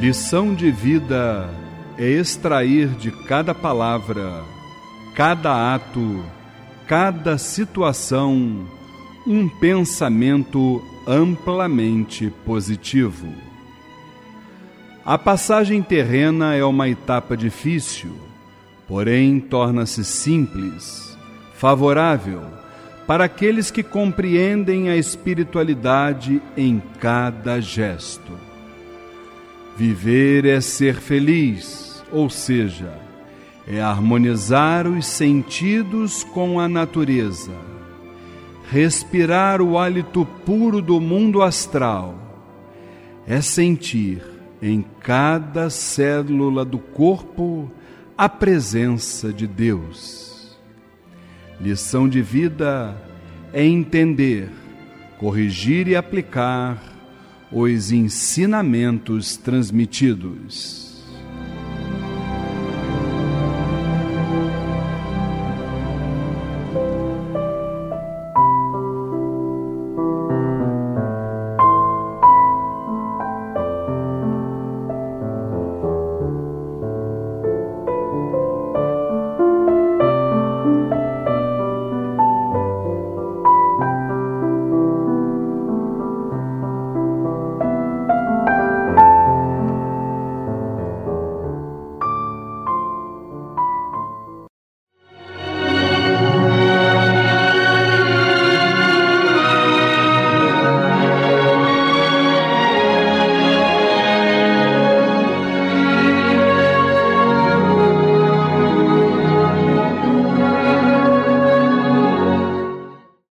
Lição de vida é extrair de cada palavra, cada ato, cada situação, um pensamento amplamente positivo. A passagem terrena é uma etapa difícil, porém torna-se simples, favorável para aqueles que compreendem a espiritualidade em cada gesto. Viver é ser feliz, ou seja, é harmonizar os sentidos com a natureza, respirar o hálito puro do mundo astral, é sentir em cada célula do corpo a presença de Deus. Lição de vida é entender, corrigir e aplicar os ensinamentos transmitidos.